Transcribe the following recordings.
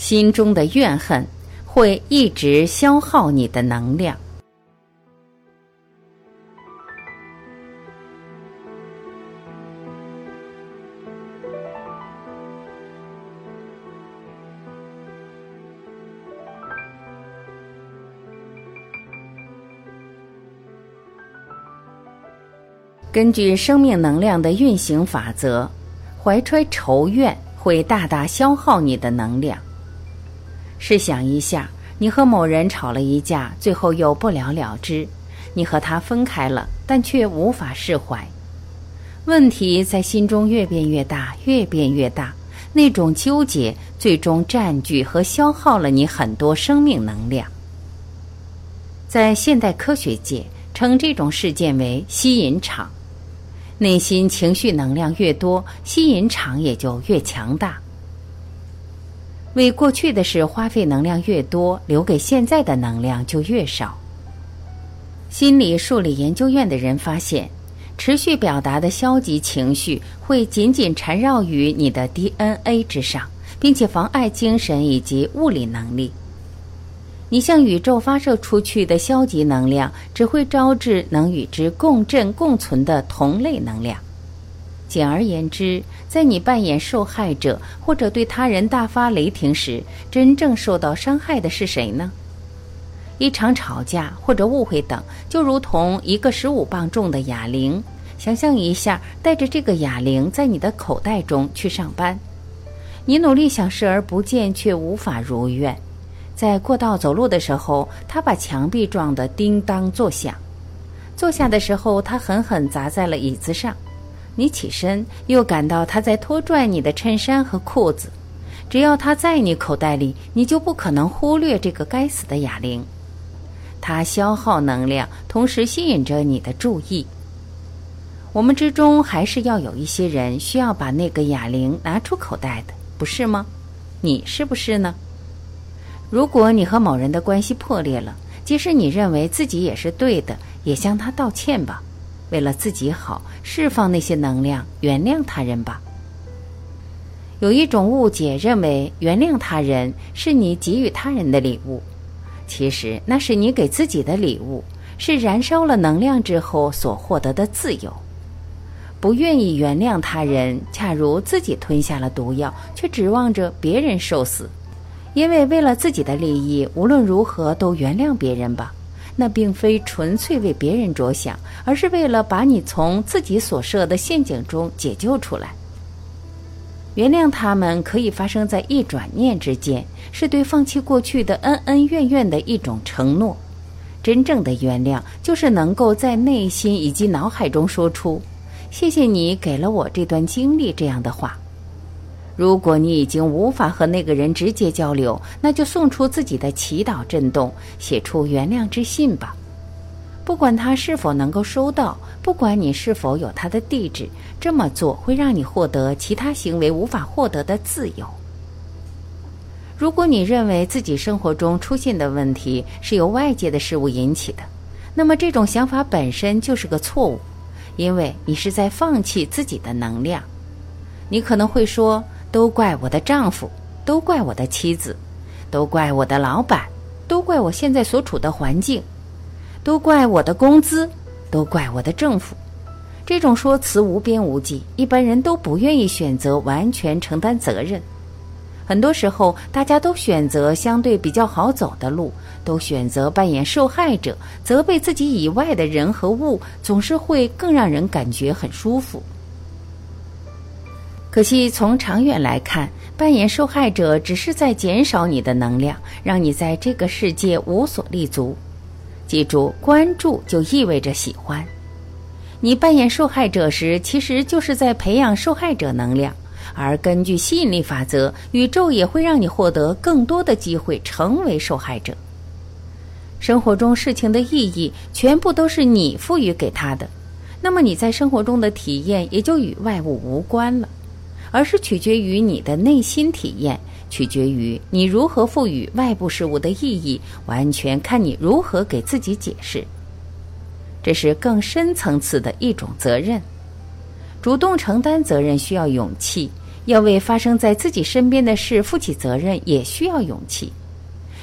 心中的怨恨会一直消耗你的能量。根据生命能量的运行法则，怀揣仇怨会大大消耗你的能量。试想一下，你和某人吵了一架，最后又不了了之，你和他分开了，但却无法释怀。问题在心中越变越大，越变越大，那种纠结最终占据和消耗了你很多生命能量。在现代科学界，称这种事件为吸引场。内心情绪能量越多，吸引场也就越强大。为过去的事花费能量越多，留给现在的能量就越少。心理数理研究院的人发现，持续表达的消极情绪会紧紧缠绕于你的 DNA 之上，并且妨碍精神以及物理能力。你向宇宙发射出去的消极能量，只会招致能与之共振共存的同类能量。简而言之，在你扮演受害者或者对他人大发雷霆时，真正受到伤害的是谁呢？一场吵架或者误会等，就如同一个十五磅重的哑铃。想象一下，带着这个哑铃在你的口袋中去上班，你努力想视而不见，却无法如愿。在过道走路的时候，他把墙壁撞得叮当作响。坐下的时候，他狠狠砸在了椅子上。你起身，又感到他在拖拽你的衬衫和裤子。只要他在你口袋里，你就不可能忽略这个该死的哑铃。它消耗能量，同时吸引着你的注意。我们之中还是要有一些人需要把那个哑铃拿出口袋的，不是吗？你是不是呢？如果你和某人的关系破裂了，即使你认为自己也是对的，也向他道歉吧。为了自己好，释放那些能量，原谅他人吧。有一种误解，认为原谅他人是你给予他人的礼物，其实那是你给自己的礼物，是燃烧了能量之后所获得的自由。不愿意原谅他人，恰如自己吞下了毒药，却指望着别人受死。因为为了自己的利益，无论如何都原谅别人吧。那并非纯粹为别人着想，而是为了把你从自己所设的陷阱中解救出来。原谅他们可以发生在一转念之间，是对放弃过去的恩恩怨怨的一种承诺。真正的原谅，就是能够在内心以及脑海中说出“谢谢你给了我这段经历”这样的话。如果你已经无法和那个人直接交流，那就送出自己的祈祷震动，写出原谅之信吧。不管他是否能够收到，不管你是否有他的地址，这么做会让你获得其他行为无法获得的自由。如果你认为自己生活中出现的问题是由外界的事物引起的，那么这种想法本身就是个错误，因为你是在放弃自己的能量。你可能会说。都怪我的丈夫，都怪我的妻子，都怪我的老板，都怪我现在所处的环境，都怪我的工资，都怪我的政府。这种说辞无边无际，一般人都不愿意选择完全承担责任。很多时候，大家都选择相对比较好走的路，都选择扮演受害者，责备自己以外的人和物，总是会更让人感觉很舒服。可惜，从长远来看，扮演受害者只是在减少你的能量，让你在这个世界无所立足。记住，关注就意味着喜欢。你扮演受害者时，其实就是在培养受害者能量。而根据吸引力法则，宇宙也会让你获得更多的机会成为受害者。生活中事情的意义全部都是你赋予给他的，那么你在生活中的体验也就与外物无关了。而是取决于你的内心体验，取决于你如何赋予外部事物的意义，完全看你如何给自己解释。这是更深层次的一种责任。主动承担责任需要勇气，要为发生在自己身边的事负起责任，也需要勇气。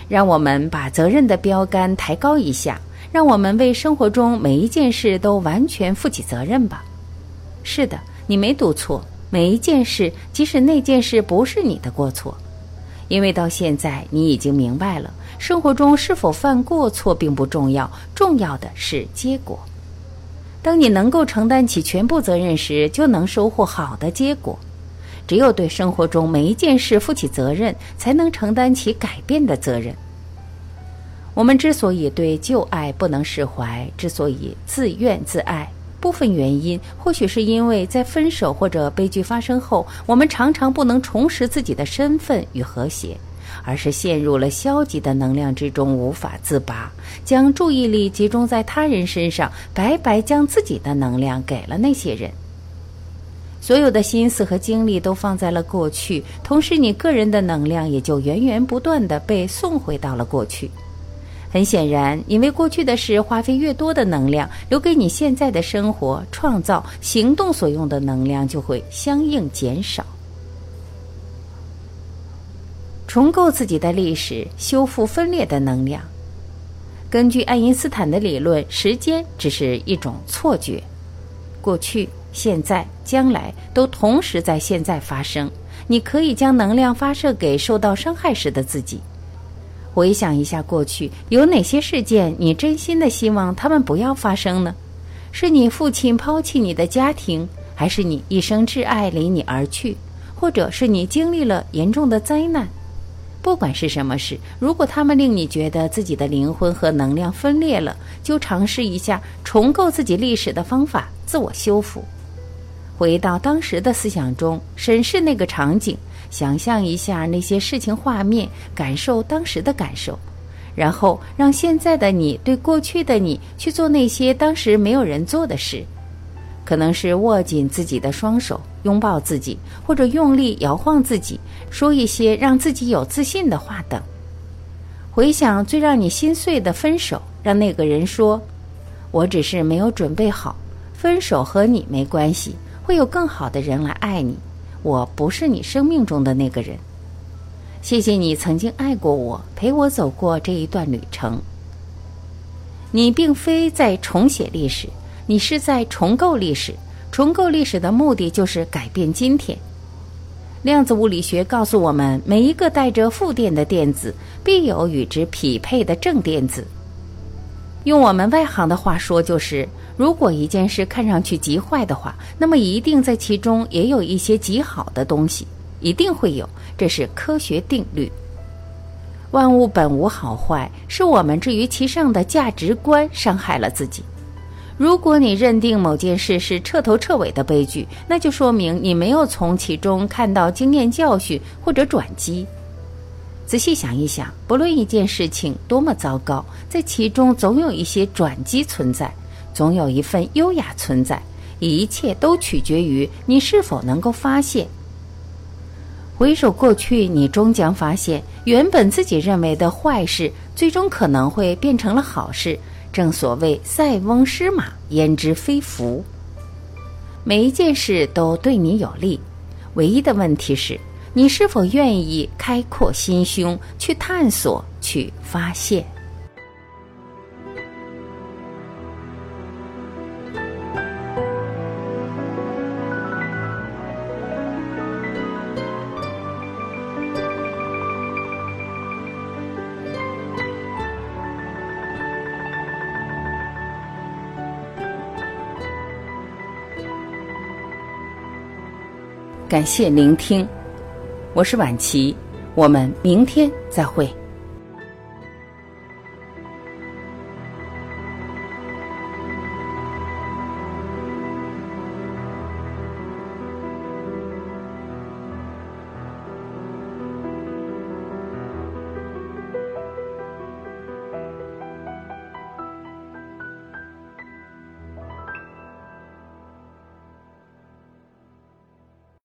让我们把责任的标杆抬高一下，让我们为生活中每一件事都完全负起责任吧。是的，你没读错，每一件事，即使那件事不是你的过错，因为到现在你已经明白了，生活中是否犯过错并不重要，重要的是结果。当你能够承担起全部责任时，就能收获好的结果。只有对生活中每一件事负起责任，才能承担起改变的责任。我们之所以对旧爱不能释怀，之所以自怨自艾，部分原因或许是因为在分手或者悲剧发生后，我们常常不能重拾自己的身份与和谐，而是陷入了消极的能量之中无法自拔，将注意力集中在他人身上，白白将自己的能量给了那些人。所有的心思和精力都放在了过去，同时你个人的能量也就源源不断的被送回到了过去。很显然，因为过去的事花费越多的能量，留给你现在的生活、创造、行动所用的能量就会相应减少。重构自己的历史，修复分裂的能量。根据爱因斯坦的理论，时间只是一种错觉，过去。现在、将来都同时在现在发生。你可以将能量发射给受到伤害时的自己。回想一下过去，有哪些事件你真心的希望他们不要发生呢？是你父亲抛弃你的家庭，还是你一生挚爱离你而去，或者是你经历了严重的灾难？不管是什么事，如果他们令你觉得自己的灵魂和能量分裂了，就尝试一下重构自己历史的方法，自我修复。回到当时的思想中，审视那个场景，想象一下那些事情画面，感受当时的感受，然后让现在的你对过去的你去做那些当时没有人做的事，可能是握紧自己的双手，拥抱自己，或者用力摇晃自己，说一些让自己有自信的话等。回想最让你心碎的分手，让那个人说：“我只是没有准备好，分手和你没关系。”会有更好的人来爱你，我不是你生命中的那个人。谢谢你曾经爱过我，陪我走过这一段旅程。你并非在重写历史，你是在重构历史。重构历史的目的就是改变今天。量子物理学告诉我们，每一个带着负电的电子，必有与之匹配的正电子。用我们外行的话说，就是如果一件事看上去极坏的话，那么一定在其中也有一些极好的东西，一定会有，这是科学定律。万物本无好坏，是我们置于其上的价值观伤害了自己。如果你认定某件事是彻头彻尾的悲剧，那就说明你没有从其中看到经验教训或者转机。仔细想一想，不论一件事情多么糟糕，在其中总有一些转机存在，总有一份优雅存在。一切都取决于你是否能够发现。回首过去，你终将发现，原本自己认为的坏事，最终可能会变成了好事。正所谓“塞翁失马，焉知非福”。每一件事都对你有利，唯一的问题是。你是否愿意开阔心胸，去探索，去发现？感谢聆听。我是晚琪，我们明天再会。